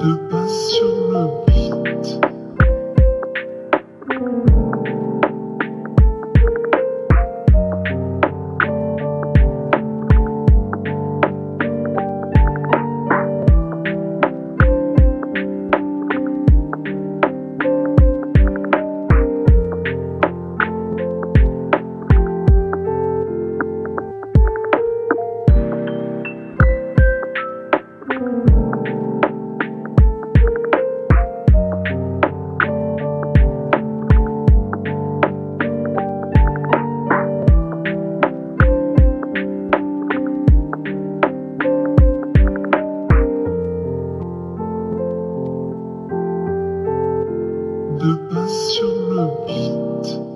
de passion la. de pas sur le beat.